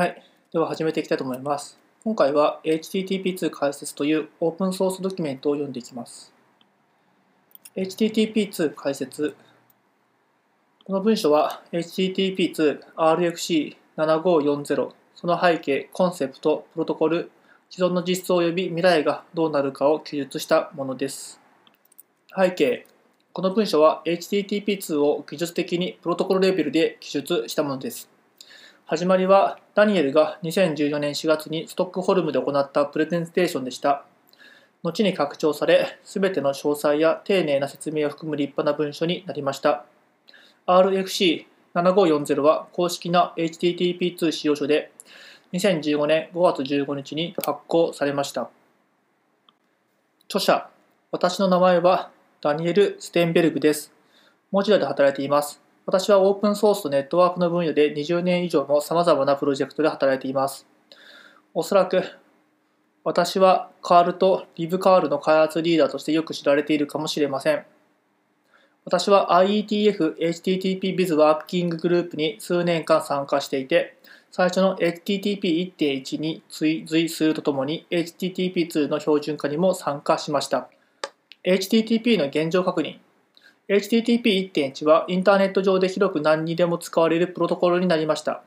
はい。では始めていきたいと思います。今回は HTTP2 解説というオープンソースドキュメントを読んでいきます。HTTP2 解説。この文書は HTTP2RFC7540 その背景、コンセプト、プロトコル、既存の実装及び未来がどうなるかを記述したものです。背景。この文書は HTTP2 を技術的にプロトコルレベルで記述したものです。始まりはダニエルが2014年4月にストックホルムで行ったプレゼンテーションでした。後に拡張され、すべての詳細や丁寧な説明を含む立派な文書になりました。RFC7540 は公式な HTTP2 使用書で、2015年5月15日に発行されました。著者、私の名前はダニエル・ステンベルグです。モジュラで働いています。私はオープンソースとネットワークの分野で20年以上の様々なプロジェクトで働いています。おそらく私はカールとリブカールの開発リーダーとしてよく知られているかもしれません。私は IETF HTTP Biz ワーキンググループに数年間参加していて、最初の HTTP1.1 に追随するとともに HTTP2 の標準化にも参加しました。HTTP の現状確認。HTTP1.1 はインターネット上で広く何にでも使われるプロトコルになりました。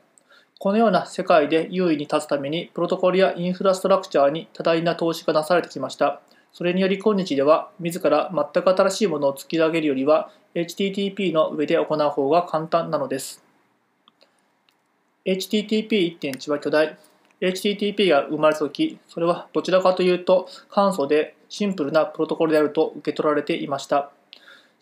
このような世界で優位に立つために、プロトコルやインフラストラクチャーに多大な投資がなされてきました。それにより今日では、自ら全く新しいものを突き上げるよりは、HTTP の上で行う方が簡単なのです。HTTP1.1 は巨大。HTTP が生まれたとき、それはどちらかというと簡素でシンプルなプロトコルであると受け取られていました。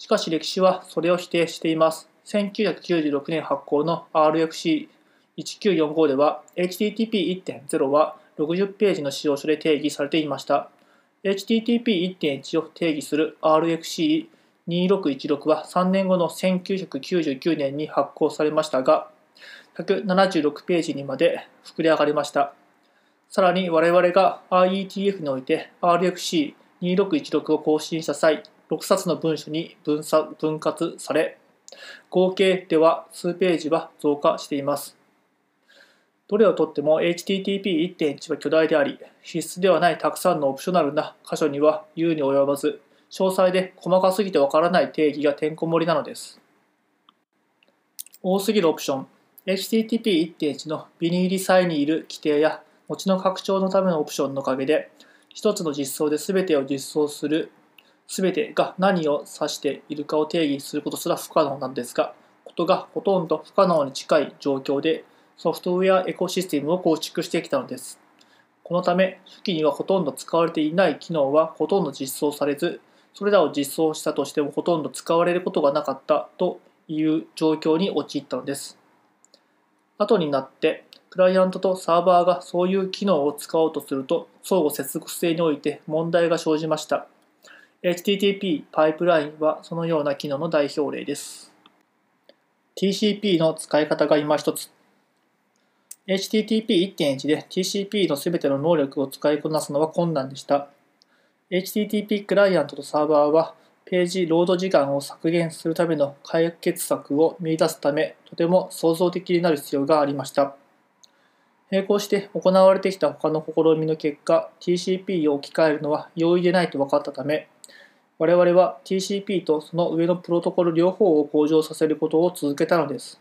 しかし歴史はそれを否定しています。1996年発行の RFC1945 では HTTP1.0 は60ページの使用書で定義されていました。HTTP1.1 を定義する RFC2616 は3年後の1999年に発行されましたが、176ページにまで膨れ上がりました。さらに我々が IETF において RFC2616 を更新した際、6冊の文書に分分割され、合計では数ページは増加しています。どれをとっても HTTP1.1 は巨大であり、必須ではないたくさんのオプショナルな箇所には言うに及ばず、詳細で細かすぎてわからない定義がてんこ盛りなのです。多すぎるオプション。HTTP1.1 のビニーリサイにいる規定や後の拡張のためのオプションのおかげで、一つの実装で全てを実装する全てが何を指しているかを定義することすら不可能なんですが、ことがほとんど不可能に近い状況でソフトウェアエコシステムを構築してきたのです。このため、初期にはほとんど使われていない機能はほとんど実装されず、それらを実装したとしてもほとんど使われることがなかったという状況に陥ったのです。後になって、クライアントとサーバーがそういう機能を使おうとすると、相互接続性において問題が生じました。HTTP パイプラインはそのような機能の代表例です。TCP の使い方が今一つ。HTTP1.1 で TCP のすべての能力を使いこなすのは困難でした。HTTP クライアントとサーバーはページロード時間を削減するための解決策を見出すため、とても創造的になる必要がありました。並行して行われてきた他の試みの結果、TCP を置き換えるのは容易でないと分かったため、我々は TCP とその上のプロトコル両方を向上させることを続けたのです。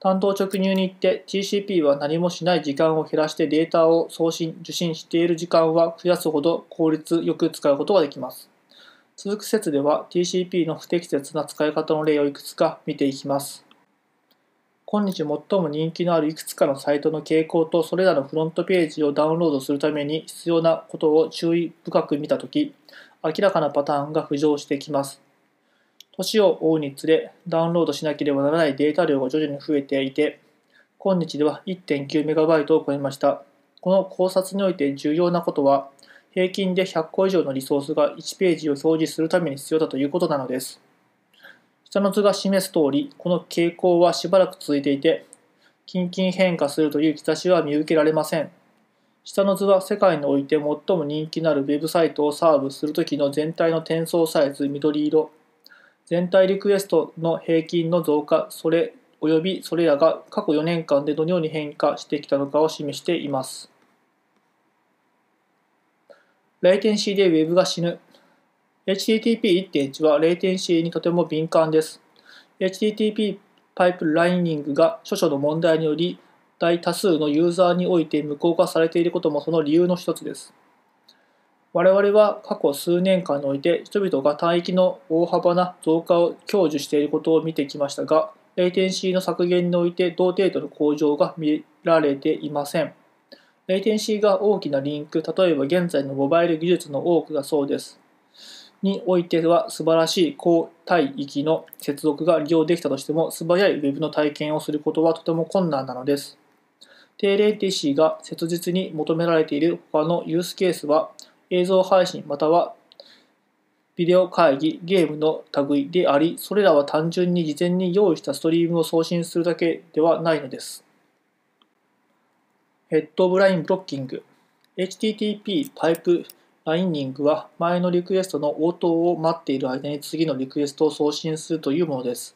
担当直入に言って TCP は何もしない時間を減らしてデータを送信、受信している時間は増やすほど効率よく使うことができます。続く説では TCP の不適切な使い方の例をいくつか見ていきます。今日最も人気のあるいくつかのサイトの傾向とそれらのフロントページをダウンロードするために必要なことを注意深く見たとき、明らかなパターンが浮上してきます。年を追うにつれ、ダウンロードしなければならないデータ量が徐々に増えていて、今日では 1.9MB を超えました。この考察において重要なことは、平均で100個以上のリソースが1ページを表示するために必要だということなのです。下の図が示す通り、この傾向はしばらく続いていて、近々変化するという兆しは見受けられません。下の図は世界において最も人気のあるウェブサイトをサーブするときの全体の転送サイズ緑色、全体リクエストの平均の増加、それ及びそれらが過去4年間でどのように変化してきたのかを示しています。レイテンシーで Web が死ぬ。HTTP1.1 はレイテンシーにとても敏感です。HTTP パイプラインニングが諸々の問題により大多数のユーザーにおいて無効化されていることもその理由の一つです。我々は過去数年間において人々が帯域の大幅な増加を享受していることを見てきましたが、レイテンシーの削減において同程度の向上が見られていません。レイテンシーが大きなリンク、例えば現在のモバイル技術の多くがそうです。においては素晴らしい高帯域の接続が利用できたとしても素早い Web の体験をすることはとても困難なのです。低レイテンシーが切実に求められている他のユースケースは映像配信またはビデオ会議、ゲームの類であり、それらは単純に事前に用意したストリームを送信するだけではないのです。ヘッドブラインブロッキング HTTP パイプライニングは前のリクエストの応答を待っている間に次のリクエストを送信するというものです。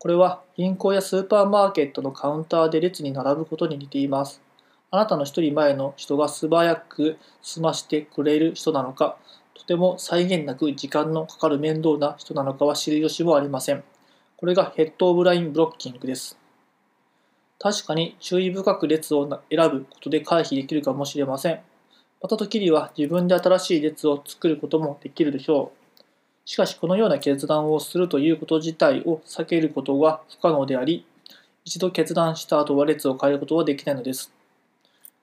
これは銀行やスーパーマーケットのカウンターで列に並ぶことに似ています。あなたの一人前の人が素早く済ましてくれる人なのか、とても際限なく時間のかかる面倒な人なのかは知る由もありません。これがヘッドオブラインブロッキングです。確かに注意深く列を選ぶことで回避できるかもしれません。また時には自分で新しい列を作ることもできるでしょう。しかしこのような決断をするということ自体を避けることは不可能であり、一度決断した後は列を変えることはできないのです。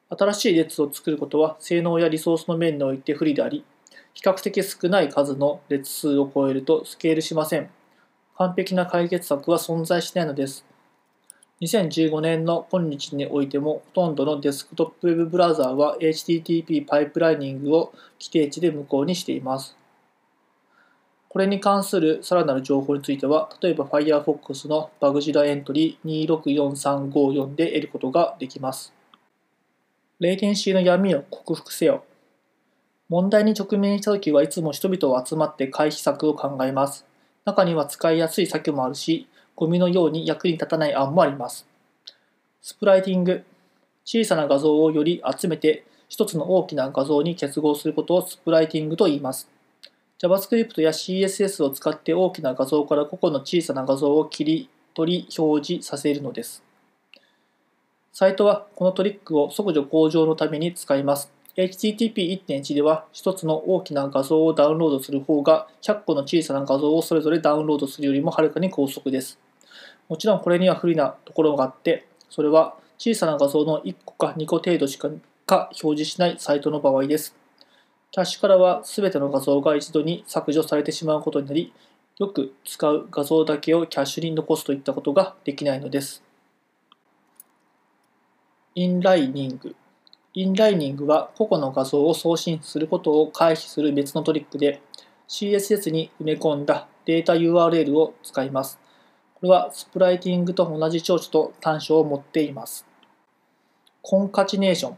新しい列を作ることは性能やリソースの面において不利であり、比較的少ない数の列数を超えるとスケールしません。完璧な解決策は存在しないのです。2015年の今日においても、ほとんどのデスクトップウェブブラウザーは HTTP パイプライニングを規定値で無効にしています。これに関するさらなる情報については、例えば Firefox のバグジラエントリー264354で得ることができます。レイテンシーの闇を克服せよ。問題に直面したときはいつも人々を集まって回避策を考えます。中には使いやすい策もあるし、ゴミのように役に立たない案もあります。スプライティング。小さな画像をより集めて一つの大きな画像に結合することをスプライティングと言います。JavaScript や CSS を使って大きな画像から個々の小さな画像を切り取り表示させるのです。サイトはこのトリックを速度向上のために使います。HTTP1.1 では1つの大きな画像をダウンロードする方が100個の小さな画像をそれぞれダウンロードするよりもはるかに高速です。もちろんこれには不利なところがあって、それは小さな画像の1個か2個程度しか表示しないサイトの場合です。キャッシュからは全ての画像が一度に削除されてしまうことになり、よく使う画像だけをキャッシュに残すといったことができないのです。インライニング。インライニングは個々の画像を送信することを回避する別のトリックで CSS に埋め込んだデータ URL を使います。これはスプライティングと同じ長所と短所を持っています。コンカチネーション。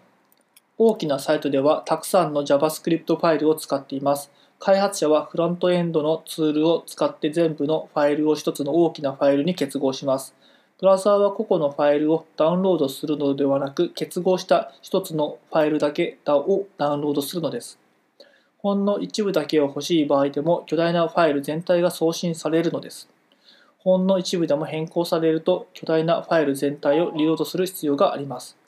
大きなサイトではたくさんの JavaScript ファイルを使っています。開発者はフロントエンドのツールを使って全部のファイルを一つの大きなファイルに結合します。ブラウザーは個々のファイルをダウンロードするのではなく、結合した一つのファイルだけをダウンロードするのです。ほんの一部だけを欲しい場合でも、巨大なファイル全体が送信されるのです。ほんの一部でも変更されると、巨大なファイル全体をリロードする必要があります。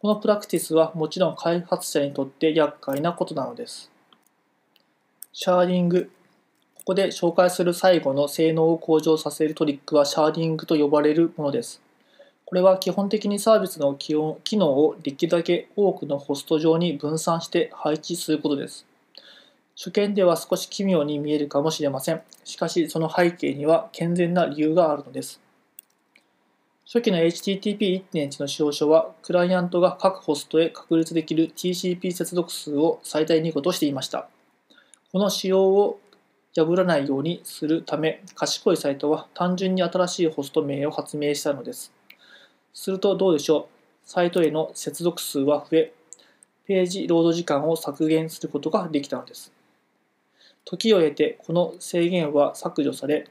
このプラクティスはもちろん開発者にとって厄介なことなのです。シャーディングここで紹介する最後の性能を向上させるトリックはシャーディングと呼ばれるものです。これは基本的にサービスの機能をできるだけ多くのホスト上に分散して配置することです。初見では少し奇妙に見えるかもしれません。しかし、その背景には健全な理由があるのです。初期の HTTP1.1 の使用書は、クライアントが各ホストへ確立できる TCP 接続数を最大2個としていました。この仕様を破らないようにするため、賢いサイトは単純に新しいホスト名を発明したのです。するとどうでしょう？サイトへの接続数は増え、ページロード時間を削減することができたのです。時を経てこの制限は削除され、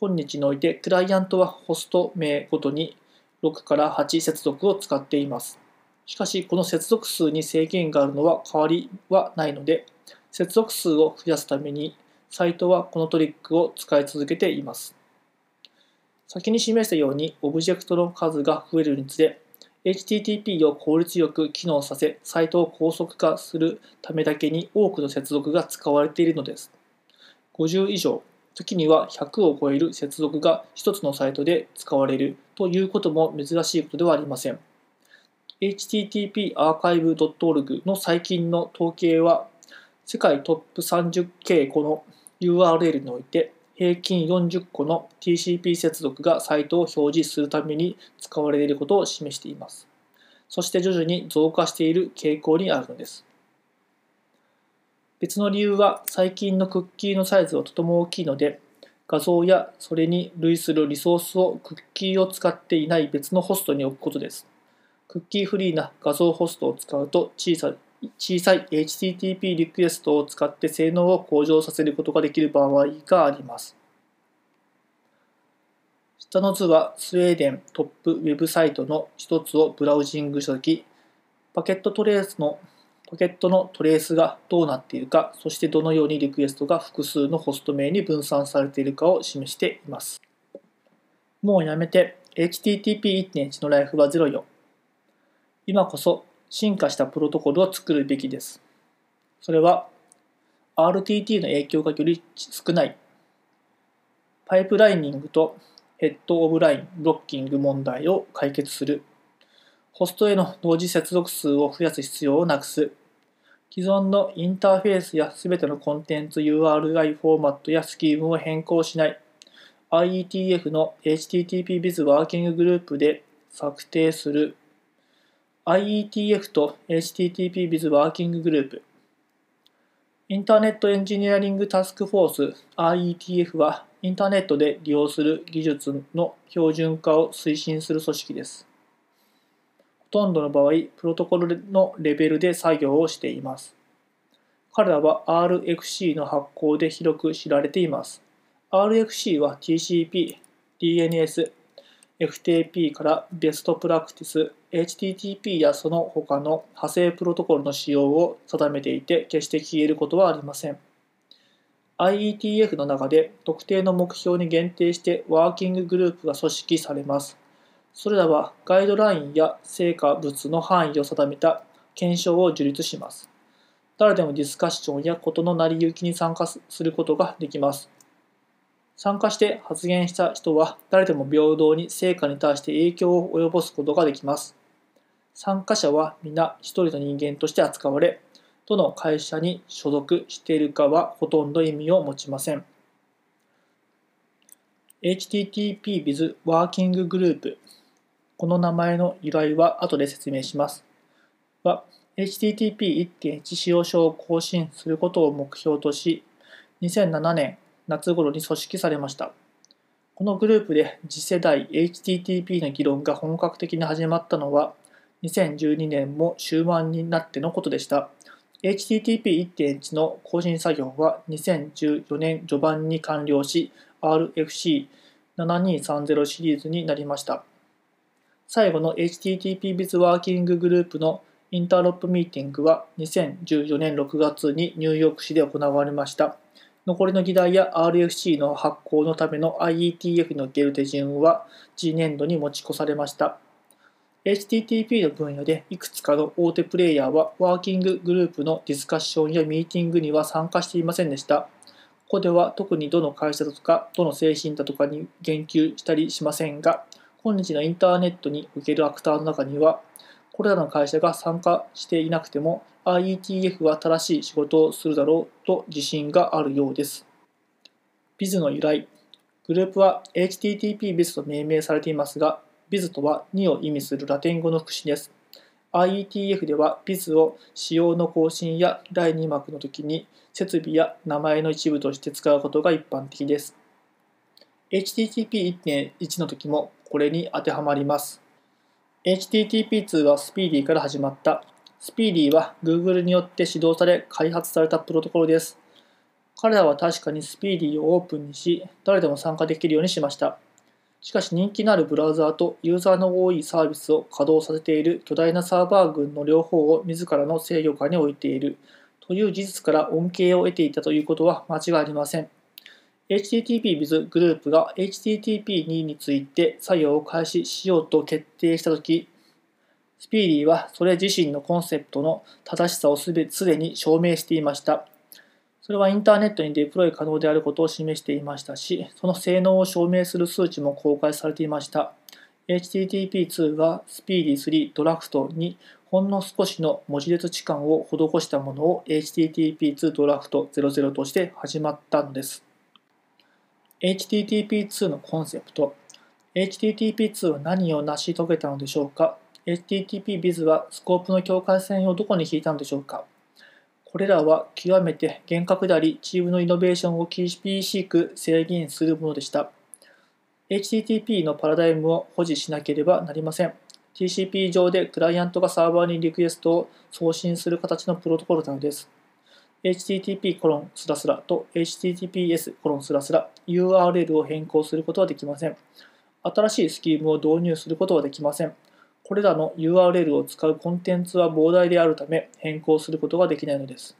今日においてクライアントはホスト名ごとに6から8接続を使っています。しかし、この接続数に制限があるのは変わりはないので、接続数を増やすために、サイトはこのトリックを使い続けています。先に示したように、オブジェクトの数が増えるにつれ、HTTP を効率よく機能させ、サイトを高速化するためだけに多くの接続が使われているのです。50以上、時には100を超える接続が1つのサイトで使われるということも珍しいことではありません。http-archive.org の最近の統計は、世界トップ30傾向の URL において、平均40個の TCP 接続がサイトを表示するために使われていることを示しています。そして徐々に増加している傾向にあるのです。別の理由は最近のクッキーのサイズはとても大きいので画像やそれに類するリソースをクッキーを使っていない別のホストに置くことです。クッキーフリーな画像ホストを使うと小さ小さい HTTP リクエストを使って性能を向上させることができる場合があります。下の図はスウェーデントップウェブサイトの一つをブラウジングしたとき、パケットトレースのポケットのトレースがどうなっているか、そしてどのようにリクエストが複数のホスト名に分散されているかを示しています。もうやめて HTTP1.1 のライフはゼロよ。今こそ進化したプロトコルを作るべきです。それは RTT の影響がより少ないパイプライニングとヘッドオブラインブロッキング問題を解決するホストへの同時接続数を増やす必要をなくす。既存のインターフェースやすべてのコンテンツ URI フォーマットやスキームを変更しない。IETF の HTTP Biz ワーキンググループで策定する IETF と HTTP Biz ワーキンググループインターネットエンジニアリングタスクフォース IETF はインターネットで利用する技術の標準化を推進する組織です。とんどの場合、プロトコルのレベルで作業をしています。彼らは RFC の発行で広く知られています。RFC は TCP、DNS、FTP からベストプラクティス、HTTP やその他の派生プロトコルの使用を定めていて決して消えることはありません。IETF の中で特定の目標に限定してワーキンググループが組織されます。それらはガイドラインや成果物の範囲を定めた検証を樹立します。誰でもディスカッションや事の成り行きに参加することができます。参加して発言した人は誰でも平等に成果に対して影響を及ぼすことができます。参加者は皆一人の人間として扱われ、どの会社に所属しているかはほとんど意味を持ちません。HTTP with Working Group この名前の由来は後で説明します。は、HTTP1.1 使用書を更新することを目標とし、2007年夏頃に組織されました。このグループで次世代 HTTP の議論が本格的に始まったのは、2012年も終盤になってのことでした。HTTP1.1 の更新作業は2014年序盤に完了し、RFC7230 シリーズになりました。最後の HTTP Biz Working Group のインターロップミーティングは2014年6月にニューヨーク市で行われました。残りの議題や RFC の発行のための IETF における手順は次年度に持ち越されました。HTTP の分野でいくつかの大手プレイヤーはワーキンググループのディスカッションやミーティングには参加していませんでした。ここでは特にどの会社だとかどの製品だとかに言及したりしませんが、今日のインターネットにおけるアクターの中には、これらの会社が参加していなくても IETF は正しい仕事をするだろうと自信があるようです。Biz の由来。グループは HTTP-Biz と命名されていますが、Biz とは2を意味するラテン語の副詞です。IETF では Biz を仕様の更新や第2幕の時に設備や名前の一部として使うことが一般的です。HTTP1.1 の時もこれに当てはまります。HTTP2 はスピーディーから始まった。スピーディーは Google によって指導され開発されたプロトコルです。彼らは確かにスピーディーをオープンにし、誰でも参加できるようにしました。しかし人気のあるブラウザーとユーザーの多いサービスを稼働させている巨大なサーバー群の両方を自らの制御下に置いているという事実から恩恵を得ていたということは間違いありません。HTTP with グループが HTTP2 について作業を開始しようと決定したとき、スピーディーはそれ自身のコンセプトの正しさをすでに証明していました。それはインターネットにデプロイ可能であることを示していましたし、その性能を証明する数値も公開されていました。HTTP2 はスピーディー3ドラフトにほんの少しの文字列置換を施したものを HTTP2 ドラフト00として始まったのです。HTTP2 のコンセプト HTTP2 は何を成し遂げたのでしょうか？HTTP-Biz はスコープの境界線をどこに引いたのでしょうか？これらは極めて厳格であり、チームのイノベーションを厳しく制限するものでした。HTTP のパラダイムを保持しなければなりません。TCP 上でクライアントがサーバーにリクエストを送信する形のプロトコルなのです。Http コロンスラスラと https コロンスラスラ URL を変更することはできません。新しいスキームを導入することはできません。これらの URL を使うコンテンツは膨大であるため変更することができないのです。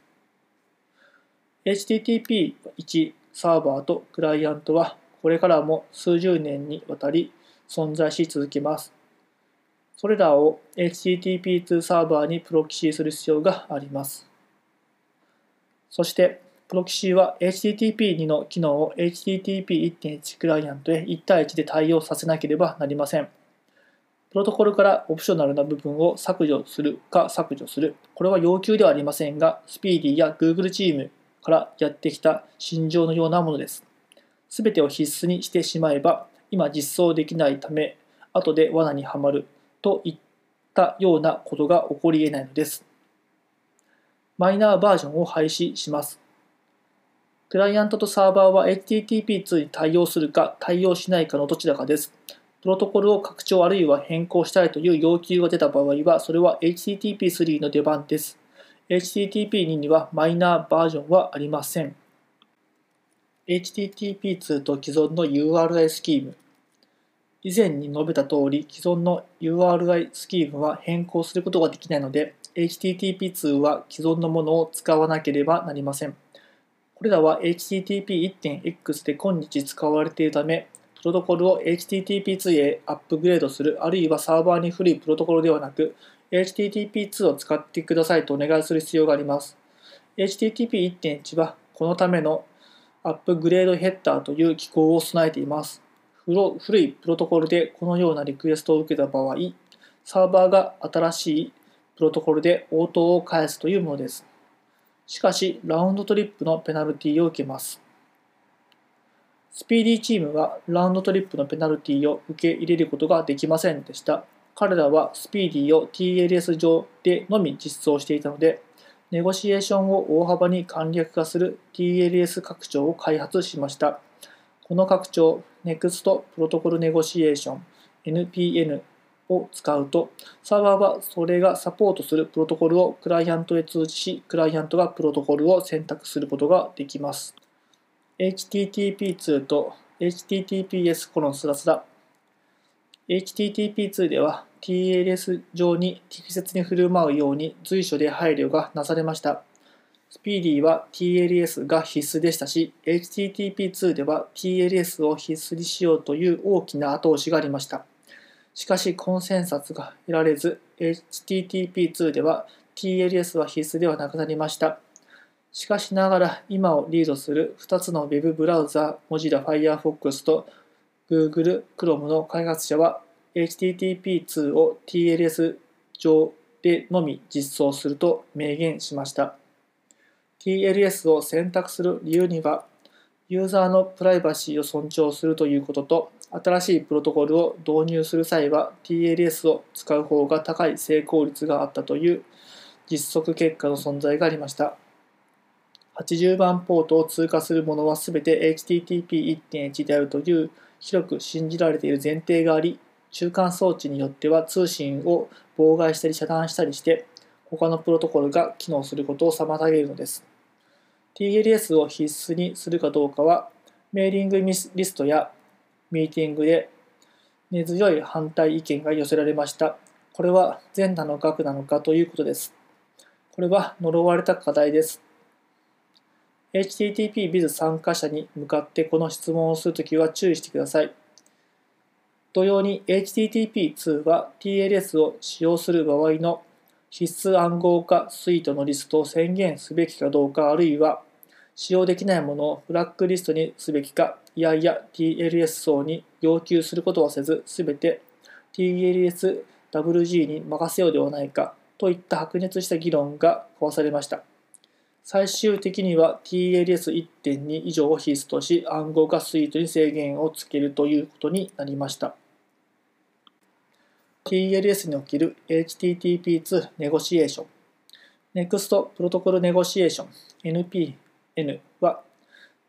HTTP1 サーバーとクライアントはこれからも数十年にわたり存在し続けます。それらを HTTP2 サーバーにプロキシする必要があります。そして、プロキシーは HTTP2 の機能を HTTP1.1 クライアントへ1対1で対応させなければなりません。プロトコルからオプショナルな部分を削除するか削除する。これは要求ではありませんが、スピーディーや Google チームからやってきた心情のようなものです。すべてを必須にしてしまえば、今実装できないため、後で罠にはまるといったようなことが起こり得ないのです。マイナーバージョンを廃止します。クライアントとサーバーは HTTP2 に対応するか対応しないかのどちらかです。プロトコルを拡張あるいは変更したいという要求が出た場合は、それは HTTP3 の出番です。HTTP2 にはマイナーバージョンはありません。HTTP2 と既存の URI スキーム。以前に述べた通り、既存の URI スキームは変更することができないので、HTTP2 は既存のものを使わなければなりません。これらは HTTP1.x で今日使われているため、プロトコルを HTTP2 へアップグレードする、あるいはサーバーに古いプロトコルではなく、HTTP2 を使ってくださいとお願いする必要があります。HTTP1.1 はこのためのアップグレードヘッダーという機構を備えています。古いプロトコルでこのようなリクエストを受けた場合、サーバーが新しいプロトコルで応答を返すというものです。しかし、ラウンドトリップのペナルティを受けます。スピーディーチームはラウンドトリップのペナルティを受け入れることができませんでした。彼らはスピーディーを TLS 上でのみ実装していたので、ネゴシエーションを大幅に簡略化する TLS 拡張を開発しました。この拡張、NEXT プロトコルネゴシエーション NPN を使うと、サーバーはそれがサポートするプロトコルをクライアントへ通知し、クライアントがプロトコルを選択することができます。HTTP2 と HTTPS コロンスラスラ HTTP2 では TLS 上に適切に振る舞うように随所で配慮がなされました。スピーディーは TLS が必須でしたし、HTTP2 では TLS を必須にしようという大きな後押しがありました。しかし、コンセンサスが得られず、HTTP2 では TLS は必須ではなくなりました。しかしながら今をリードする2つの Web ブラウザ、Mozilla Firefox と Google Chrome の開発者は HTTP2 を TLS 上でのみ実装すると明言しました。TLS を選択する理由には、ユーザーのプライバシーを尊重するということと、新しいプロトコルを導入する際は TLS を使う方が高い成功率があったという実測結果の存在がありました。80番ポートを通過するものはすべて HTTP1.1 であるという広く信じられている前提があり、中間装置によっては通信を妨害したり遮断したりして、他のプロトコルが機能することを妨げるのです。TLS を必須にするかどうかは、メーリングリストやミーティングで根強い反対意見が寄せられました。これは善なのか悪なのかということです。これは呪われた課題です。HTTP-Biz 参加者に向かってこの質問をするときは注意してください。同様に HTTP2 は TLS を使用する場合の必須暗号化スイートのリストを宣言すべきかどうかあるいは使用できないものをフラッグリストにすべきかいやいや TLS 層に要求することはせずすべて TLSWG に任せようではないかといった白熱した議論が交わされました。最終的には TLS1.2 以上を必須とし暗号化スイートに制限をつけるということになりました。TLS における HTTP2 ネゴシエーション NEXT プロトコルネゴシエーション NP N は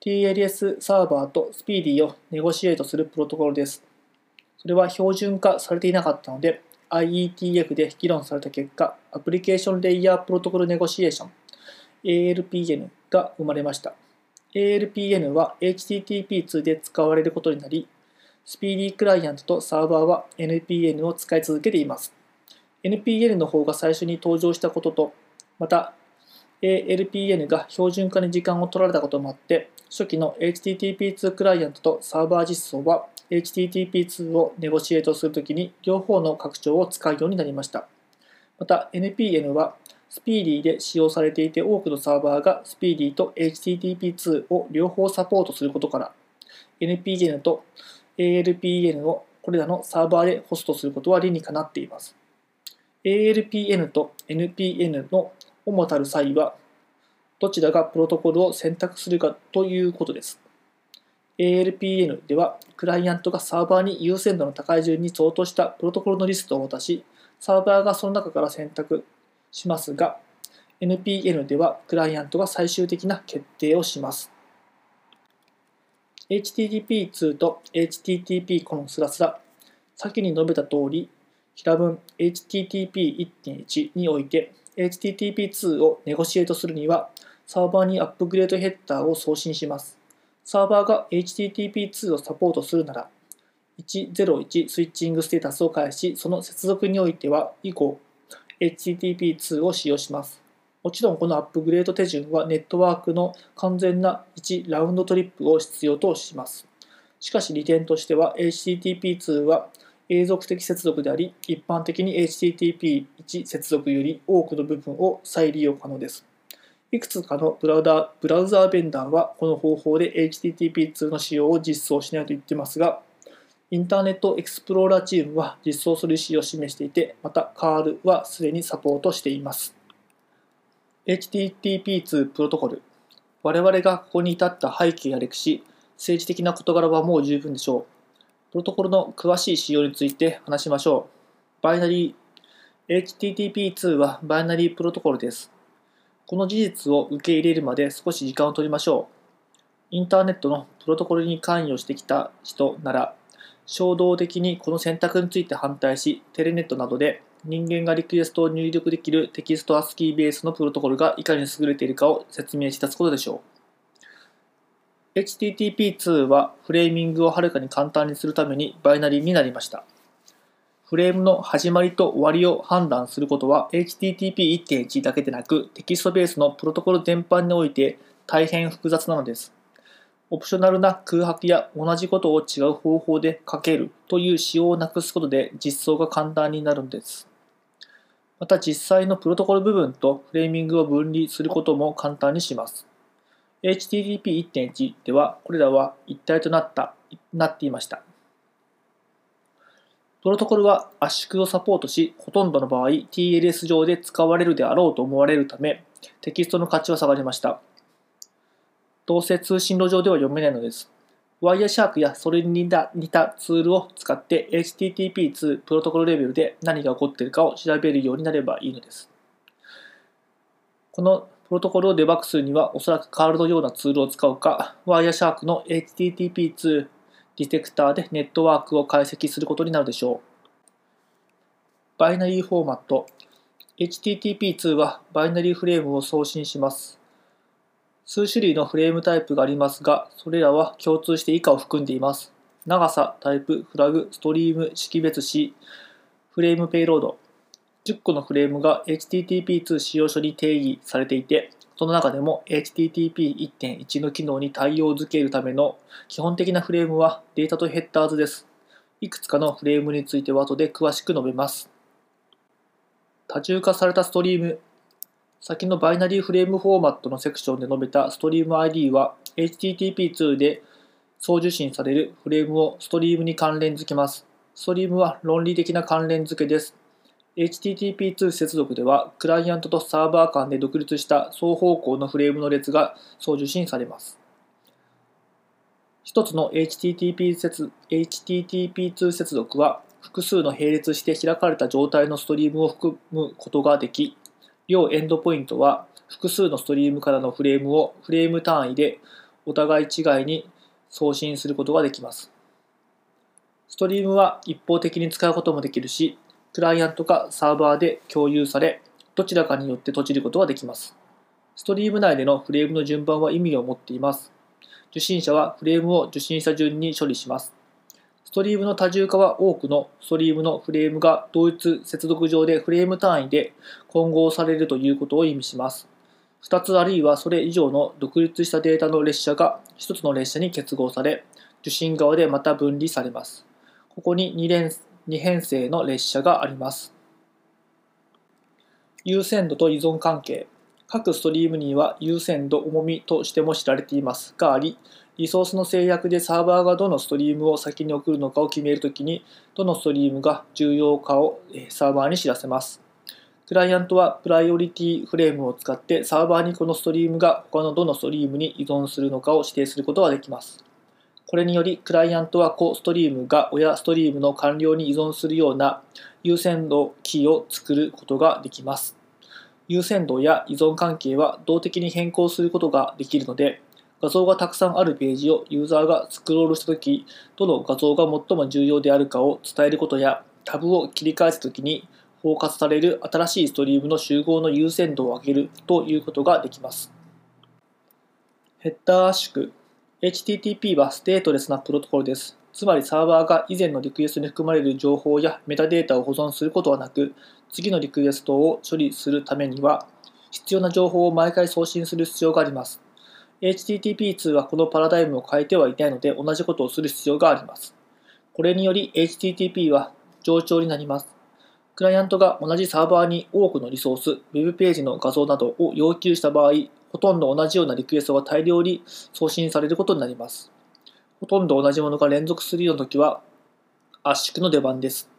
TLS サーバーとスピーディーをネゴシエートするプロトコルです。それは標準化されていなかったので IETF で議論された結果アプリケーションレイヤープロトコルネゴシエーション ALPN が生まれました。ALPN は HTTP2 で使われることになりスピーディークライアントとサーバーは NPN を使い続けています。NPN の方が最初に登場したことと、また ALPN が標準化に時間を取られたこともあって、初期の HTTP2 クライアントとサーバー実装は HTTP2 をネゴシエートするときに両方の拡張を使うようになりました。また NPN はスピーディーで使用されていて多くのサーバーがスピーディーと HTTP2 を両方サポートすることから NPN と ALPN をこれらのサーバーでホストすることは理にかなっています。ALPN と NPN の主たる際は、どちらがプロトコルを選択するかということです。ALPN では、クライアントがサーバーに優先度の高い順に相当したプロトコルのリストを渡し、サーバーがその中から選択しますが、NPN ではクライアントが最終的な決定をします。HTTP2 と HTTP コンスラスラ先に述べた通り平文 HTTP1.1 において HTTP2 をネゴシエートするにはサーバーにアップグレードヘッダーを送信しますサーバーが HTTP2 をサポートするなら101スイッチングステータスを返しその接続においては以降 HTTP2 を使用しますもちろんこのアップグレード手順はネットワークの完全な1ラウンドトリップを必要とします。しかし利点としては HTTP2 は永続的接続であり、一般的に HTTP1 接続より多くの部分を再利用可能です。いくつかのブラウザブラウザーベンダーはこの方法で HTTP2 の使用を実装しないと言ってますが、インターネットエクスプローラーチームは実装する意思を示していて、また CAR はすでにサポートしています。HTTP2 プロトコル。我々がここに至った背景や歴史、政治的な事柄はもう十分でしょう。プロトコルの詳しい仕様について話しましょう。バイナリー。HTTP2 はバイナリープロトコルです。この事実を受け入れるまで少し時間を取りましょう。インターネットのプロトコルに関与してきた人なら、衝動的にこの選択について反対し、テレネットなどで人間がリクエストを入力できるテキスト ASCII ベースのプロトコルがいかに優れているかを説明し出すことでしょう。HTTP2 はフレーミングをはるかに簡単にするためにバイナリーになりました。フレームの始まりと終わりを判断することは HTTP1.1 だけでなくテキストベースのプロトコル全般において大変複雑なのです。オプショナルな空白や同じことを違う方法で書けるという仕様をなくすことで実装が簡単になるんです。また実際のプロトコル部分とフレーミングを分離することも簡単にします。HTTP1.1 ではこれらは一体となったなっていました。プロトコルは圧縮をサポートし、ほとんどの場合 TLS 上で使われるであろうと思われるため、テキストの価値は下がりました。どうせ通信路上では読めないのです。ワイヤーシャークやそれに似たツールを使って HTTP2 プロトコルレベルで何が起こっているかを調べるようになればいいのです。このプロトコルをデバッグするにはおそらくカールのようなツールを使うか、ワイヤーシャークの HTTP2 ディテクターでネットワークを解析することになるでしょう。バイナリーフォーマット HTTP2 はバイナリーフレームを送信します。数種類のフレームタイプがありますが、それらは共通して以下を含んでいます。長さ、タイプ、フラグ、ストリーム、識別子、フレームペイロード。10個のフレームが HTTP2 仕様書に定義されていて、その中でも HTTP1.1 の機能に対応づけるための基本的なフレームはデータと HEADERS です。いくつかのフレームについては後で詳しく述べます。多重化されたストリーム先のバイナリーフレームフォーマットのセクションで述べたストリーム ID は HTTP2 で送受信されるフレームをストリームに関連付けます。ストリームは論理的な関連付けです。HTTP2 接続では、クライアントとサーバー間で独立した双方向のフレームの列が送受信されます。一つの HTTP 接 HTTP2 接続は、複数の並列して開かれた状態のストリームを含むことができ、両エンドポイントは複数のストリームからのフレームをフレーム単位でお互い違いに送信することができます。ストリームは一方的に使うこともできるし、クライアントかサーバーで共有され、どちらかによって閉じることができます。ストリーム内でのフレームの順番は意味を持っています。受信者はフレームを受信した順に処理します。ストリームの多重化は多くのストリームのフレームが同一接続上でフレーム単位で混合されるということを意味します。2つあるいはそれ以上の独立したデータの列車が1つの列車に結合され、受信側でまた分離されます。ここに 2, 連2編成の列車があります。優先度と依存関係。各ストリームには優先度、重みとしても知られていますがあり、リソースの制約でサーバーがどのストリームを先に送るのかを決めるときに、どのストリームが重要かをサーバーに知らせます。クライアントはプライオリティフレームを使ってサーバーにこのストリームが他のどのストリームに依存するのかを指定することができます。これにより、クライアントは子ストリームが親ストリームの完了に依存するような優先度キーを作ることができます。優先度や依存関係は動的に変更することができるので、画像がたくさんあるページをユーザーがスクロールしたとき、どの画像が最も重要であるかを伝えることや、タブを切り替えたときに包括される新しいストリームの集合の優先度を上げるということができます。ヘッダー圧縮 HTTP はステートレスなプロトコルです。つまりサーバーが以前のリクエストに含まれる情報やメタデータを保存することはなく、次のリクエストを処理するためには、必要な情報を毎回送信する必要があります。HTTP2 はこのパラダイムを変えてはいないので同じことをする必要があります。これにより HTTP は冗長になります。クライアントが同じサーバーに多くのリソース、ウェブページの画像などを要求した場合、ほとんど同じようなリクエストが大量に送信されることになります。ほとんど同じものが連続するような時は圧縮の出番です。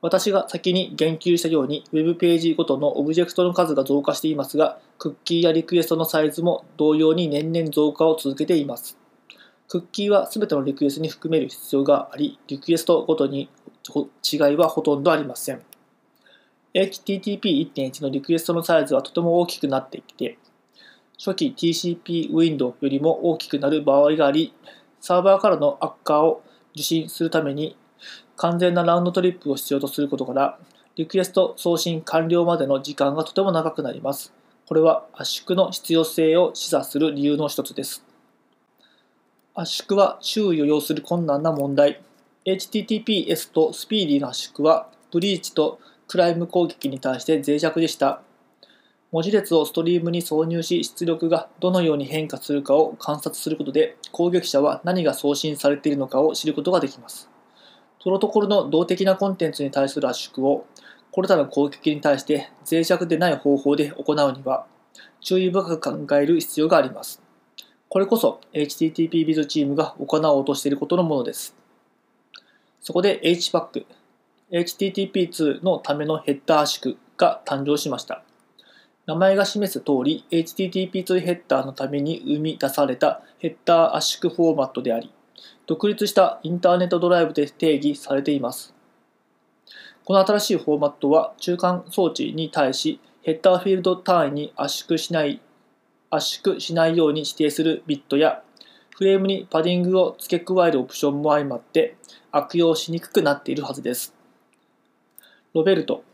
私が先に言及したように、Web ページごとのオブジェクトの数が増加していますが、クッキーやリクエストのサイズも同様に年々増加を続けています。クッキーは全てのリクエストに含める必要があり、リクエストごとに違いはほとんどありません。HTTP1.1 のリクエストのサイズはとても大きくなっていて、初期 TCP ウィンドウよりも大きくなる場合があり、サーバーからの悪化を受信するために完全なラウンドトリップを必要とすることから、リクエスト送信完了までの時間がとても長くなります。これは圧縮の必要性を示唆する理由の一つです。圧縮は注意を要する困難な問題。HTTPS とスピーディーな圧縮は、ブリーチとクライム攻撃に対して脆弱でした。文字列をストリームに挿入し出力がどのように変化するかを観察することで攻撃者は何が送信されているのかを知ることができます。プロトコルの動的なコンテンツに対する圧縮をこれらの攻撃に対して脆弱でない方法で行うには注意深く考える必要があります。これこそ HTTP ビズチームが行おうとしていることのものです。そこで HPAC、HTTP2 のためのヘッダー圧縮が誕生しました。名前が示す通り HTTP2 ヘッダーのために生み出されたヘッダー圧縮フォーマットであり、独立したインターネットドライブで定義されています。この新しいフォーマットは中間装置に対しヘッダーフィールド単位に圧縮しない圧縮しないように指定するビットやフレームにパディングを付け加えるオプションも相まって悪用しにくくなっているはずです。ロベルト、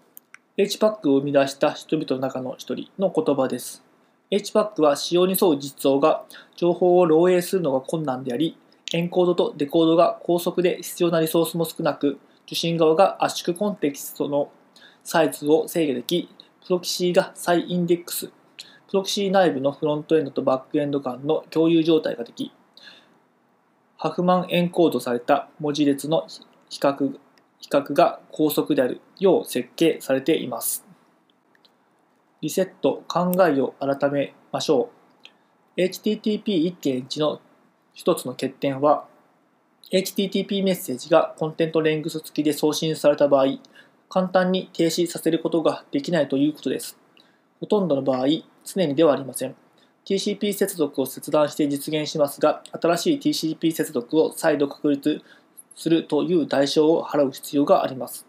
HPAC を生み出した人々の中の一人の言葉です。HBAC は仕様に沿う実装が情報を漏洩するのが困難であり、エンコードとデコードが高速で必要なリソースも少なく、受信側が圧縮コンテキストのサイズを制御でき、プロキシーが再インデックス、プロキシー内部のフロントエンドとバックエンド間の共有状態ができ、ハフマンエンコードされた文字列の比較比較が高速であるよう設計されています。リセット、考えを改めましょう。HTTP1.1 の一つの欠点は、HTTP メッセージがコンテントレングス付きで送信された場合、簡単に停止させることができないということです。ほとんどの場合、常にではありません。TCP 接続を切断して実現しますが、新しい TCP 接続を再度確立するという代償を払う必要があります。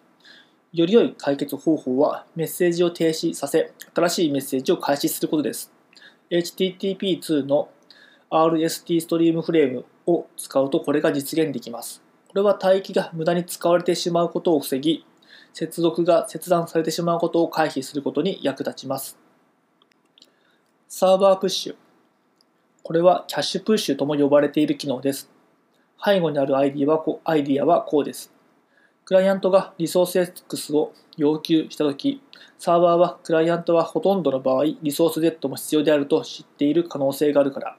より良い解決方法はメッセージを停止させ、新しいメッセージを開始することです。HTTP2 の RST ストリームフレームを使うとこれが実現できます。これは帯域が無駄に使われてしまうことを防ぎ、接続が切断されてしまうことを回避することに役立ちます。サーバープッシュ。これはキャッシュプッシュとも呼ばれている機能です。背後にあるアイディアはこアイディアはこうです。クライアントがリソース X を要求したとき、サーバーはクライアントはほとんどの場合、リソース Z も必要であると知っている可能性があるから、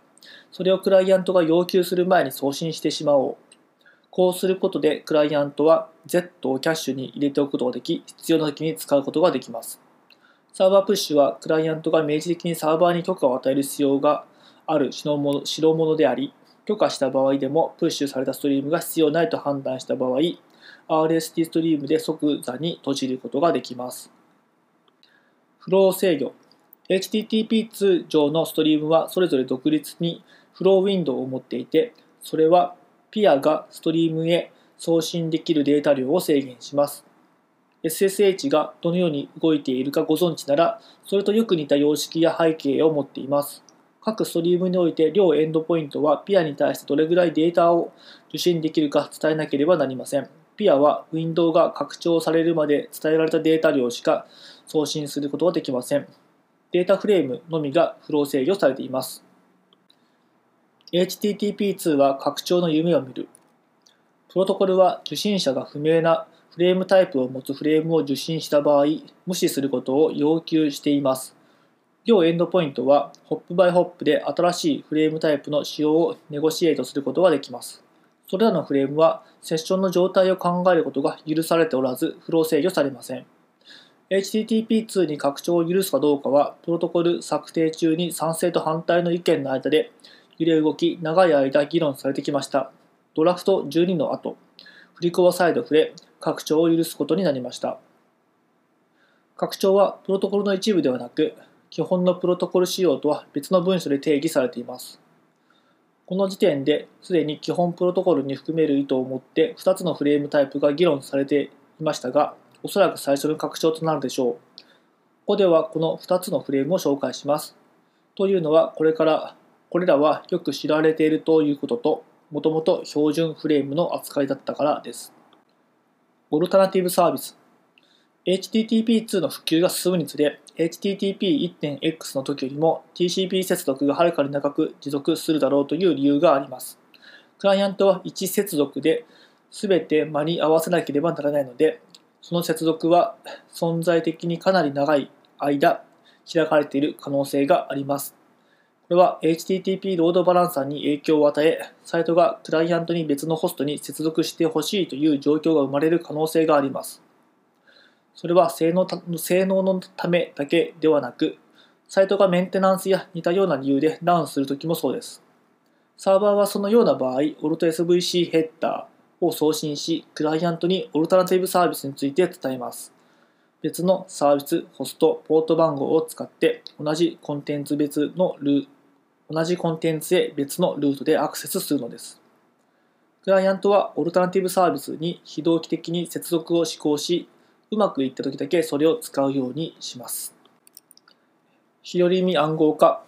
それをクライアントが要求する前に送信してしまおう。こうすることで、クライアントは Z をキャッシュに入れておくことができ、必要な時に使うことができます。サーバープッシュは、クライアントが明示的にサーバーに許可を与える必要がある代物であり、許可した場合でもプッシュされたストリームが必要ないと判断した場合、RST ストリームで即座に閉じることができます。フロー制御 HTTP2 上のストリームはそれぞれ独立にフローウィンドウを持っていて、それはピアがストリームへ送信できるデータ量を制限します。SSH がどのように動いているかご存知なら、それとよく似た様式や背景を持っています。各ストリームにおいて両エンドポイントはピアに対してどれぐらいデータを受信できるか伝えなければなりません。ピアはウィンドウが拡張されるまで伝えられたデータ量しか送信することはできません。データフレームのみがフロー制御されています。HTTP2 は拡張の夢を見る。プロトコルは受信者が不明なフレームタイプを持つフレームを受信した場合、無視することを要求しています。両エンドポイントはホップバイホップで新しいフレームタイプの使用をネゴシエートすることができます。それらのフレームはセッションの状態を考えることが許されておらず、フロー制御されません。HTTP2 に拡張を許すかどうかは、プロトコル策定中に賛成と反対の意見の間で揺れ動き、長い間議論されてきました。ドラフト12の後、振り子は再度触れ、拡張を許すことになりました。拡張はプロトコルの一部ではなく、基本のプロトコル仕様とは別の文書で定義されています。この時点ですでに基本プロトコルに含める意図を持って2つのフレームタイプが議論されていましたが、おそらく最初の拡張となるでしょう。ここではこの2つのフレームを紹介します。というのは、これから、これらはよく知られているということと、もともと標準フレームの扱いだったからです。オルタナティブサービス HTTP2 の普及が進むにつれ、HTTP1.x の時よりも TCP 接続がはるかに長く持続するだろうという理由があります。クライアントは1接続で全て間に合わせなければならないので、その接続は存在的にかなり長い間開かれている可能性があります。これは HTTP ロードバランサーに影響を与え、サイトがクライアントに別のホストに接続してほしいという状況が生まれる可能性があります。それは性能性能のためだけではなく、サイトがメンテナンスや似たような理由でダウンするときもそうです。サーバーはそのような場合、オルト SVC ヘッダーを送信し、クライアントにオルタナティブサービスについて伝えます。別のサービス、ホスト、ポート番号を使って同じコンテンツ別のルー同じコンテンツへ別のルートでアクセスするのです。クライアントはオルタナティブサービスに非同期的に接続を施行し、うまくいった時だけそれを使うようにします。日和見暗号化、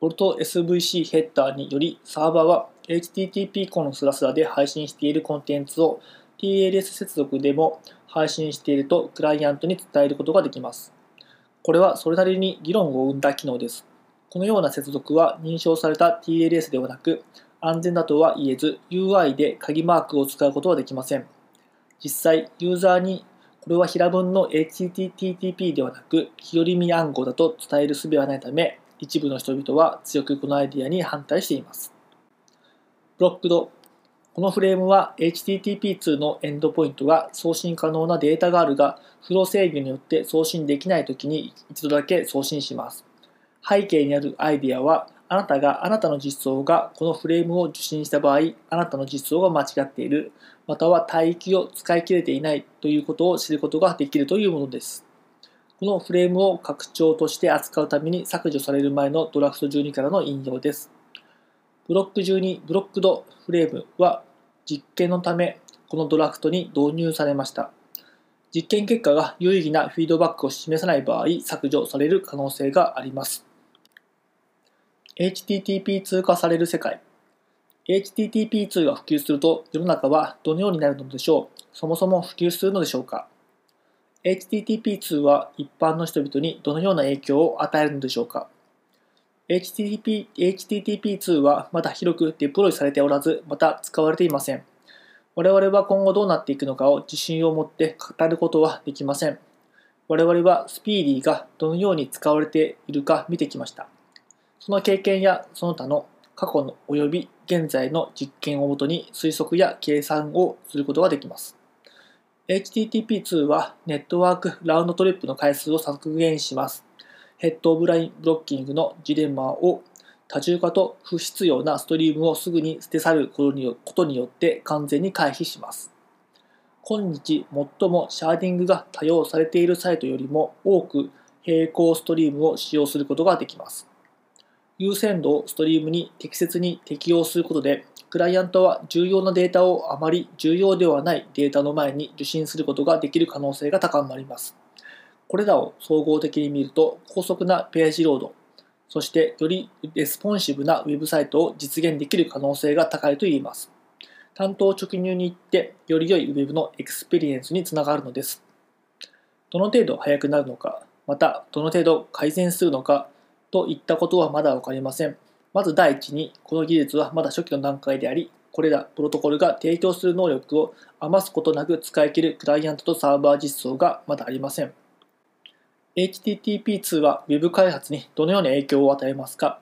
ボルト SVC ヘッダーによりサーバーは HTTP コのスラスラで配信しているコンテンツを TLS 接続でも配信しているとクライアントに伝えることができます。これはそれなりに議論を生んだ機能です。このような接続は認証された TLS ではなく、安全だとは言えず UI で鍵マークを使うことはできません。実際、ユーザーにこれは平文の HTTP ではなく、日和見暗号だと伝える術はないため、一部の人々は強くこのアイディアに反対しています。ブロックド。このフレームは HTTP2 のエンドポイントが送信可能なデータがあるが、フロー制御によって送信できないときに一度だけ送信します。背景にあるアイディアは、あなたがあなたの実装がこのフレームを受信した場合、あなたの実装が間違っている、または帯域を使い切れていないということを知ることができるというものです。このフレームを拡張として扱うために削除される前のドラフト12からの引用です。ブロック12ブロックドフレームは実験のためこのドラフトに導入されました。実験結果が有意義なフィードバックを示さない場合、削除される可能性があります。HTTP 通過される世界 HTTP2 が普及すると世の中はどのようになるのでしょう？そもそも普及するのでしょうか？HTTP2 は一般の人々にどのような影響を与えるのでしょうか？HTTP HTTP2 はまだ広くデプロイされておらず、また使われていません。我々は今後どうなっていくのかを自信を持って語ることはできません。我々はスピーディーがどのように使われているか見てきました。その経験やその他の過去の及び現在の実験をもとに推測や計算をすることができます。HTTP2 はネットワークラウンドトリップの回数を削減します。ヘッドオブラインブロッキングのジレンマを多重化と不必要なストリームをすぐに捨て去ることによって完全に回避します。今日最もシャーディングが多用されているサイトよりも多く並行ストリームを使用することができます。優先度をストリームに適切に適用することで、クライアントは重要なデータをあまり重要ではないデータの前に受信することができる可能性が高まります。これらを総合的に見ると、高速なページロード、そしてよりレスポンシブなウェブサイトを実現できる可能性が高いと言えます。単刀直入に言って、より良いウェブのエクスペリエンスにつながるのです。どの程度速くなるのか、またどの程度改善するのかといったことはまだわかりません。まず第一に、この技術はまだ初期の段階であり、これらプロトコルが提供する能力を余すことなく使い切るクライアントとサーバー実装がまだありません。HTTP2 は Web 開発にどのような影響を与えますか？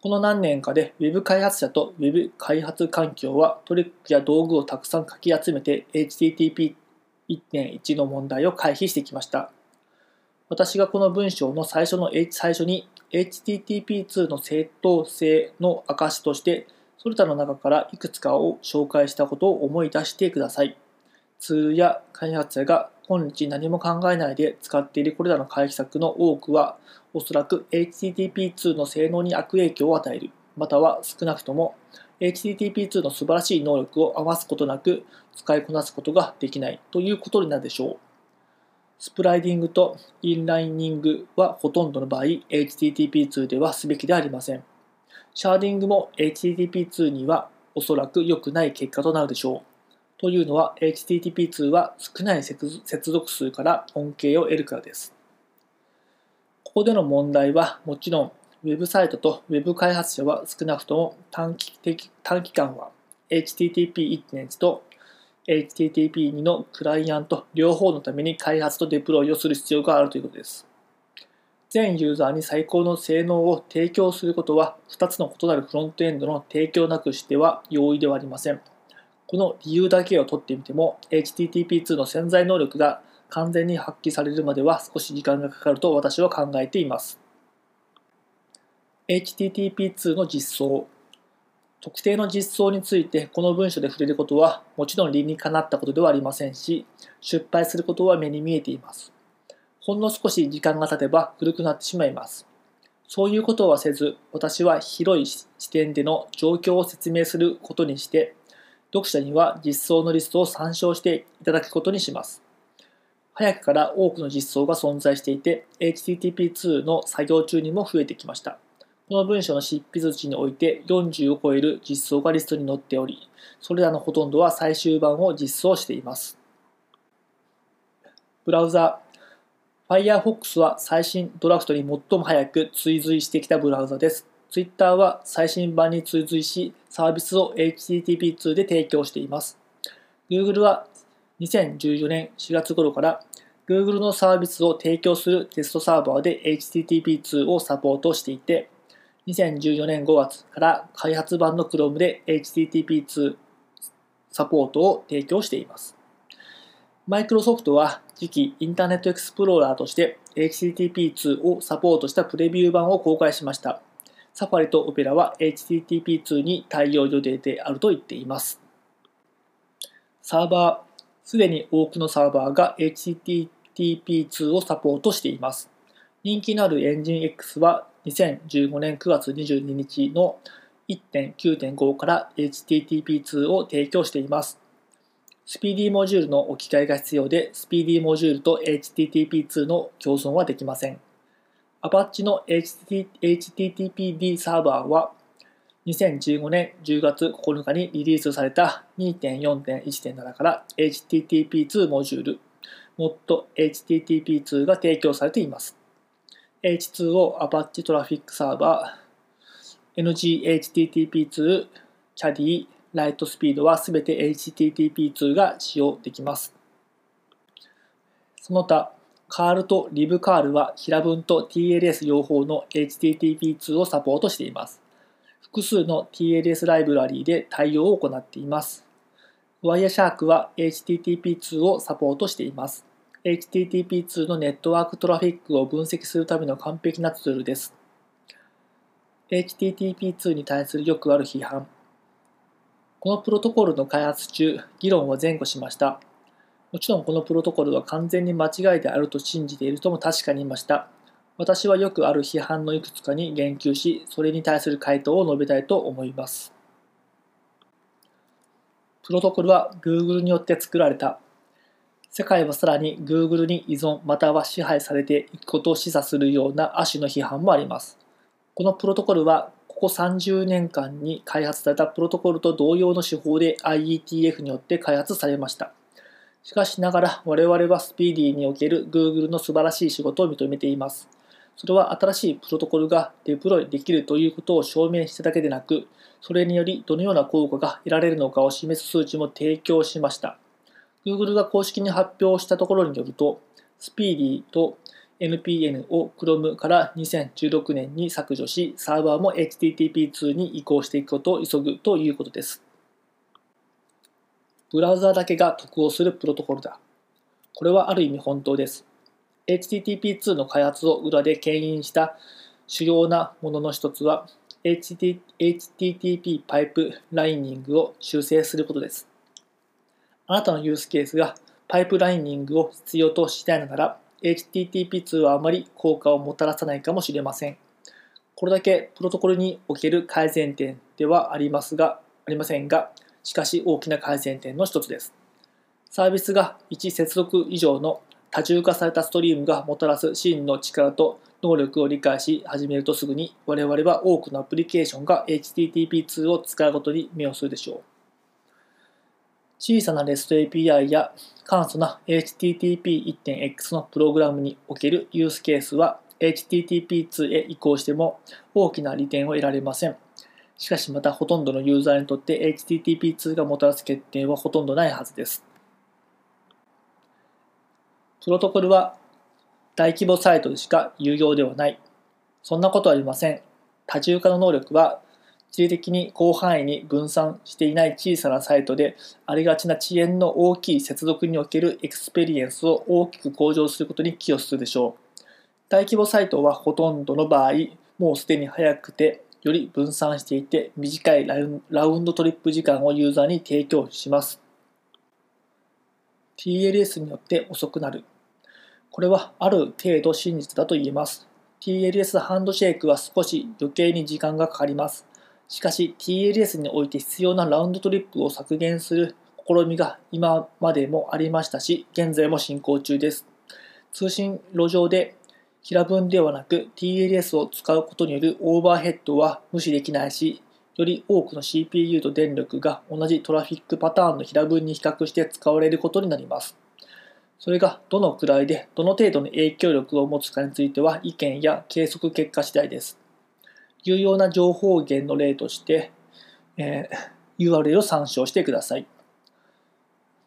この何年かで Web 開発者と Web 開発環境はトリックや道具をたくさんかき集めて HTTP1.1 の問題を回避してきました。私がこの文章の最初の最初に HTTP2 の正当性の証として、それらの中からいくつかを紹介したことを思い出してください。ツールや開発者が今日何も考えないで使っているこれらの回避策の多くは、おそらく HTTP2 の性能に悪影響を与える、または少なくとも HTTP2 の素晴らしい能力を余すことなく使いこなすことができないということになるでしょう。スプライティングとインライニングはほとんどの場合 HTTP2 ではすべきでありません。シャーディングも HTTP2 にはおそらく良くない結果となるでしょう。というのは HTTP2 は少ない接続数から恩恵を得るからです。ここでの問題はもちろん Web サイトと Web 開発者は少なくとも短期的短期間は HTTP1.1 と HTTP2 のクライアント両方のために開発とデプロイをする必要があるということです。全ユーザーに最高の性能を提供することは2つの異なるフロントエンドの提供なくしては容易ではありません。この理由だけを取ってみても HTTP2 の潜在能力が完全に発揮されるまでは少し時間がかかると私は考えています。HTTP2 の実装特定の実装についてこの文書で触れることはもちろん理にかなったことではありませんし、失敗することは目に見えています。ほんの少し時間が経てば古くなってしまいます。そういうことはせず、私は広い視点での状況を説明することにして、読者には実装のリストを参照していただくことにします。早くから多くの実装が存在していて、HTTP2 の作業中にも増えてきました。この文章の執筆時において40を超える実装がリストに載っており、それらのほとんどは最終版を実装しています。ブラウザ Firefox は最新ドラフトに最も早く追随してきたブラウザです。Twitter は最新版に追随し、サービスを HTTP2 で提供しています。Google は2014年4月頃から Google のサービスを提供するテストサーバーで HTTP2 をサポートしていて、2014年5月から開発版の Chrome で HTTP2 サポートを提供しています。マイクロソフトは次期インターネットエクスプローラーとして HTTP2 をサポートしたプレビュー版を公開しました。サファリとオペラは HTTP2 に対応予定であると言っています。サーバー、すでに多くのサーバーが HTTP2 をサポートしています。人気のあるエンジン X は2015年9月22日の1.9.5から HTTP2 を提供しています。スピーディーモジュールの置き換えが必要で、スピーディーモジュールと HTTP2 の共存はできません。Apache の HTTPD サーバーは2015年10月9日にリリースされた2.4.1.7から HTTP2 モジュール、MOD HTTP2 が提供されています。H2O Apache Traffic Server NGHTTP2 CADI ライトスピードはすべて HTTP2 が使用できます。その他、カールとリブカールは平文と TLS 両方の HTTP2 をサポートしています。複数の TLS ライブラリーで対応を行っています。Wireshark は HTTP2 をサポートしています。HTTP2 のネットワークトラフィックを分析するための完璧なツールです。HTTP2 に対するよくある批判。このプロトコルの開発中、議論は前後しました。もちろんこのプロトコルは完全に間違いであると信じている人も確かにいました。私はよくある批判のいくつかに言及し、それに対する回答を述べたいと思います。プロトコルは Google によって作られた。世界はさらに Google に依存または支配されていくことを示唆するような亜種の批判もあります。このプロトコルはここ30年間に開発されたプロトコルと同様の手法で IETF によって開発されました。しかしながら我々はスピーディーにおける Google の素晴らしい仕事を認めています。それは新しいプロトコルがデプロイできるということを証明しただけでなく、それによりどのような効果が得られるのかを示す数値も提供しました。Google が公式に発表したところによると、スピーディーと NPN を Chrome から2016年に削除し、サーバーも HTTP2 に移行していくことを急ぐということです。ブラウザーだけが得をするプロトコルだ。これはある意味本当です。HTTP2 の開発を裏で牽引した主要なものの一つは HTTP パイプライニングを修正することです。あなたのユースケースがパイプライニングを必要としたいなら HTTP2 はあまり効果をもたらさないかもしれません。これだけプロトコルにおける改善点ではありますが、ありませんが、しかし大きな改善点の一つです。サービスが1接続以上の多重化されたストリームがもたらす真の力と能力を理解し始めるとすぐに我々は多くのアプリケーションが HTTP2 を使うことに目をするでしょう。小さな REST API や簡素な HTTP1.x のプログラムにおけるユースケースは HTTP2 へ移行しても大きな利点を得られません。しかしまたほとんどのユーザーにとって HTTP2 がもたらす欠点はほとんどないはずです。プロトコルは大規模サイトでしか有用ではない。そんなことはありません。多重化の能力は地理的に広範囲に分散していない小さなサイトでありがちな遅延の大きい接続におけるエクスペリエンスを大きく向上することに寄与するでしょう。大規模サイトはほとんどの場合、もうすでに速くてより分散していて短いラウンドトリップ時間をユーザーに提供します。TLS によって遅くなる。これはある程度真実だと言えます。TLS ハンドシェイクは少し余計に時間がかかります。しかし TLS において必要なラウンドトリップを削減する試みが今までもありましたし、現在も進行中です。通信路上で平文ではなく TLS を使うことによるオーバーヘッドは無視できないし、より多くの CPU と電力が同じトラフィックパターンの平文に比較して使われることになります。それがどのくらいでどの程度の影響力を持つかについては意見や計測結果次第です。有用な情報源の例として、えー、URL を参照してください。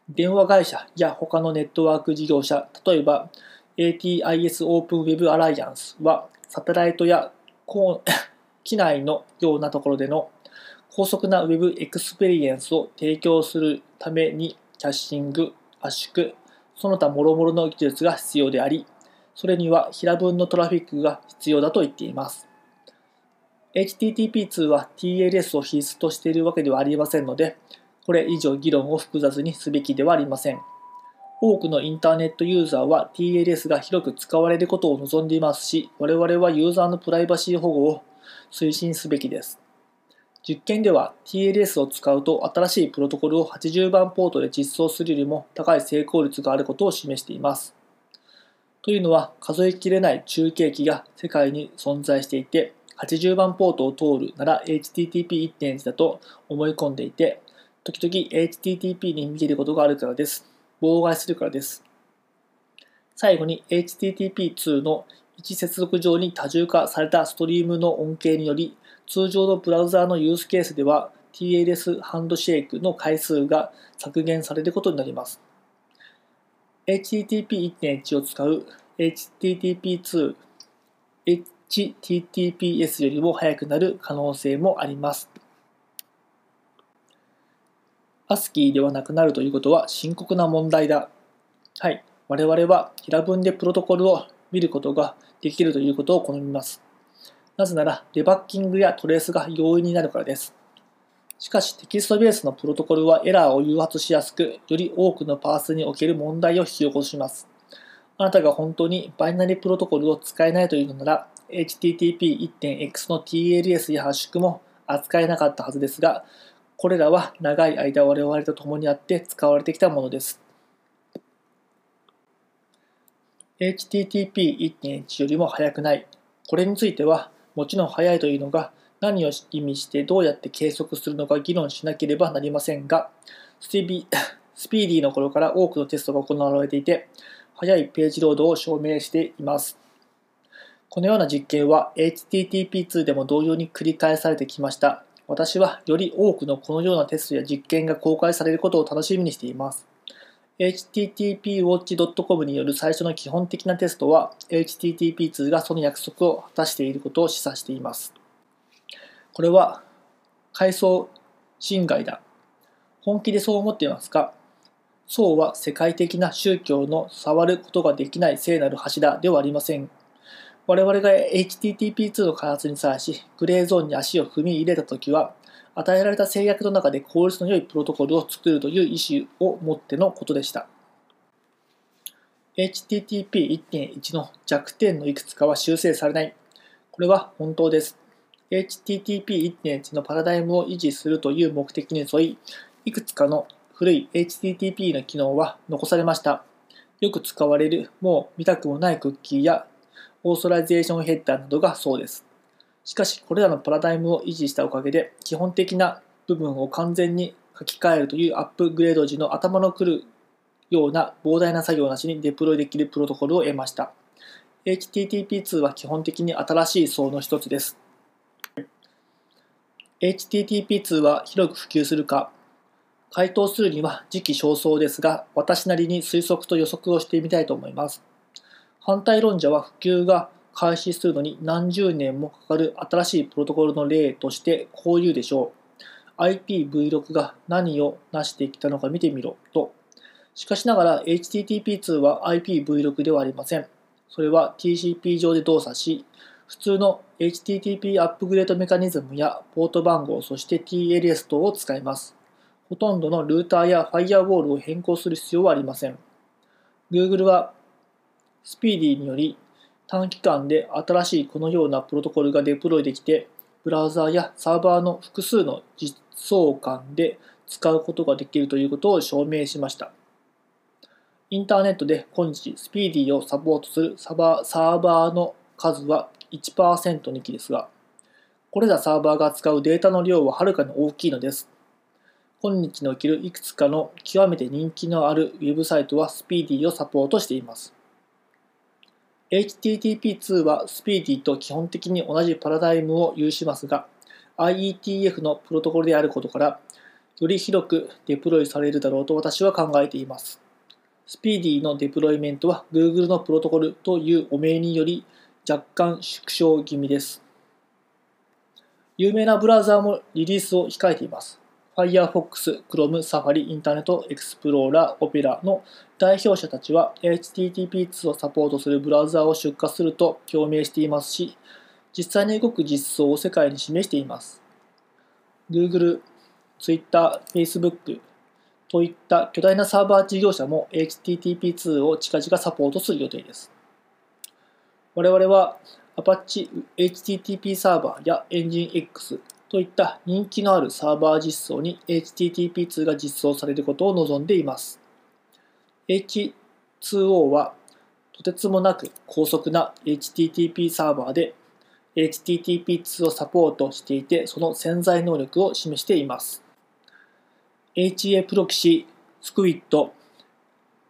電話会社や他のネットワーク事業者、例えば ATIS Open Web Alliance はサテライトや 機内のようなところでの高速な Web エクスペリエンスを提供するためにキャッシング、圧縮、その他諸々の技術が必要であり、それには平分のトラフィックが必要だと言っています。HTTP2 は TLS を必須としているわけではありませんので、これ以上議論を複雑にすべきではありません。多くのインターネットユーザーは TLS が広く使われることを望んでいますし、我々はユーザーのプライバシー保護を推進すべきです。実験では TLS を使うと新しいプロトコルを80番ポートで実装するよりも高い成功率があることを示しています。というのは数えきれない中継機が世界に存在していて80番ポートを通るなら HTTP1.1 だと思い込んでいて時々 HTTP に見えることがあるからです。妨害するからです。最後に HTTP2 の位置接続上に多重化されたストリームの恩恵により通常のブラウザーのユースケースでは TLS ハンドシェイクの回数が削減されることになります。HTTP1.1 を使う HTTP2、HTTPS よりも速くなる可能性もあります。ASCII ではなくなるということは深刻な問題だ。はい。我々は平文でプロトコルを見ることができるということを好みます。なぜなら、デバッキングやトレースが容易になるからです。しかし、テキストベースのプロトコルはエラーを誘発しやすく、より多くのパースにおける問題を引き起こします。あなたが本当にバイナリプロトコルを使えないというのなら、HTTP1.x の TLS やハッシュも扱えなかったはずですが、これらは長い間我々と共にあって使われてきたものです。HTTP1.1 よりも速くない。これについては、もちろん速いというのが何を意味してどうやって計測するのか議論しなければなりませんが、スピー ディーの頃から多くのテストが行われていて、速いページロードを証明しています。このような実験は HTTP2 でも同様に繰り返されてきました。私はより多くのこのようなテストや実験が公開されることを楽しみにしています。httpwatch.com による最初の基本的なテストは HTTP2 がその約束を果たしていることを示唆しています。これは階層侵害だ。本気でそう思っていますか？そうは世界的な宗教の触ることができない聖なる柱ではありません。我々が HTTP2 の開発に際し、グレーゾーンに足を踏み入れたときは、与えられた制約の中で効率の良いプロトコルを作るという意思を持ってのことでした。HTTP1.1 の弱点のいくつかは修正されない。これは本当です。HTTP1.1 のパラダイムを維持するという目的に沿い、いくつかの古い HTTP の機能は残されました。よく使われる、もう見たくもないクッキーや Authorization ヘッダーなどがそうです。しかし、これらのパラダイムを維持したおかげで、基本的な部分を完全に書き換えるというアップグレード時の頭のくるような膨大な作業なしにデプロイできるプロトコルを得ました。HTTP2 は基本的に新しい層の一つです。HTTP2 は広く普及するか回答するには時期尚早ですが、私なりに推測と予測をしてみたいと思います。反対論者は普及が開始するのに何十年もかかる新しいプロトコルの例としてこう言うでしょう。IPv6 が何を成してきたのか見てみろと。しかしながら HTTP2 は IPv6 ではありません。それは TCP 上で動作し、普通の HTTP アップグレードメカニズムやポート番号、そして TLS 等を使います。ほとんどのルーターやファイアウォールを変更する必要はありません。Google はスピーディーにより短期間で新しいこのようなプロトコルがデプロイできて、ブラウザーやサーバーの複数の実装間で使うことができるということを証明しました。インターネットで今日スピーディーをサポートするサバサーバーの数は1%にきですが、これらサーバーが使うデータの量ははるかに大きいのです。今日におけるいくつかの極めて人気のあるウェブサイトは Speedy をサポートしています。HTTP2 は Speedy と基本的に同じパラダイムを有しますが、IETF のプロトコルであることから、より広くデプロイされるだろうと私は考えています。Speedy のデプロイメントは Google のプロトコルというお名により若干縮小気味です。有名なブラウザーもリリースを控えています。Firefox、Chrome、Safari、インターネット、Explorer、Opera の代表者たちは HTTP2 をサポートするブラウザを出荷すると表明していますし、実際に動く実装を世界に示しています。Google、Twitter、Facebook といった巨大なサーバー事業者も HTTP2 を近々サポートする予定です。我々は Apache HTTP サーバーや EngineX といった人気のあるサーバー実装に HTTP2 が実装されることを望んでいます。H2O はとてつもなく高速な HTTP サーバーで HTTP2 をサポートしていてその潜在能力を示しています。HA プロキシ、スクイット、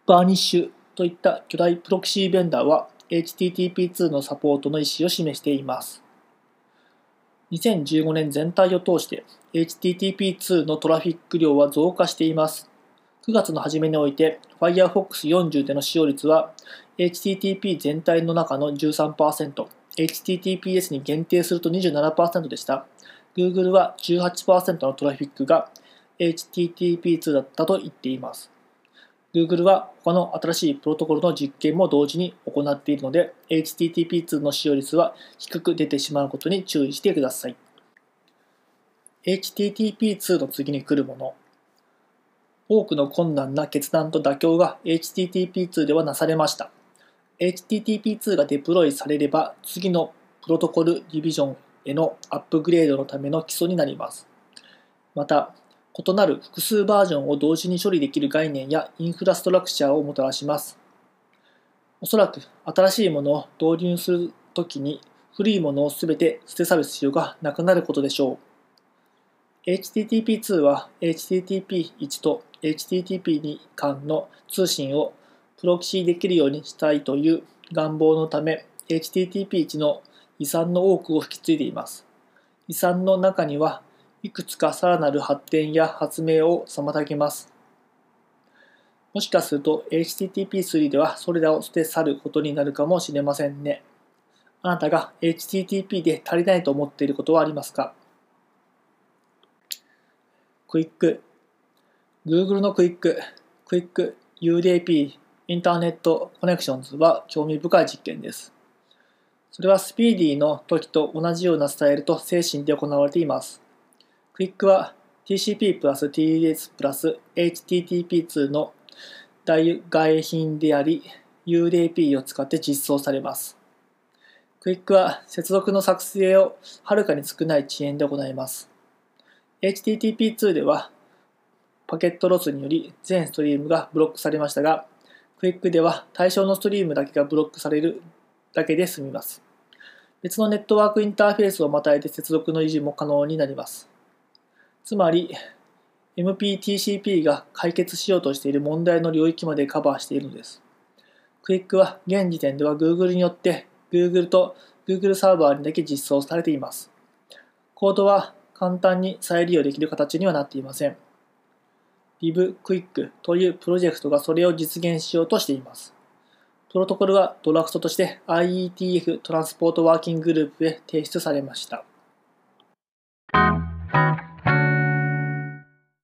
バーニッシュといった巨大プロキシーベンダーは HTTP2 のサポートの意思を示しています。2015年全体を通して HTTP2 のトラフィック量は増加しています。9月の初めにおいて Firefox 40での使用率は HTTP 全体の中の13%、HTTPS に限定すると27%でした。Google は18%のトラフィックが HTTP2 だったと言っています。Google は他の新しいプロトコルの実験も同時に行っているので、HTTP2 の使用率は低く出てしまうことに注意してください。HTTP2 の次に来るもの。多くの困難な決断と妥協が HTTP2 ではなされました。HTTP2 がデプロイされれば、次のプロトコルディビジョンへのアップグレードのための基礎になります。また、異なる複数バージョンを同時に処理できる概念やインフラストラクチャーをもたらします。おそらく新しいものを導入するときに古いものをすべて捨て去る必要がなくなることでしょう。HTTP2 は HTTP1 と HTTP2 間の通信をプロキシーできるようにしたいという願望のため HTTP1 の遺産の多くを引き継いでいます。遺産の中にはいくつかさらなる発展や発明を妨げます。もしかすると HTTP3 ではそれらを捨て去ることになるかもしれませんね。あなたが HTTP で足りないと思っていることはありますか？クイック Google のクイック、クイック UDP インターネットコネクションズは興味深い実験です。それは SPDY の時と同じようなスタイルと精神で行われています。 QUIC は TCP プラス TLS プラス HTTP2 の代替品であり UDP を使って実装されます。クイックは接続の作成をはるかに少ない遅延で行います。HTTP2 ではパケットロスにより全ストリームがブロックされましたが、クイックでは対象のストリームだけがブロックされるだけで済みます。別のネットワークインターフェースをまたいで接続の維持も可能になります。つまり MPTCP が解決しようとしている問題の領域までカバーしているのです。クイックは現時点では Google によって Google と Google サーバーにだけ実装されています。コードは簡単に再利用できる形にはなっていません。LiveQuick というプロジェクトがそれを実現しようとしています。プロトコルはドラフトとして IETF トランスポートワーキンググループへ提出されました。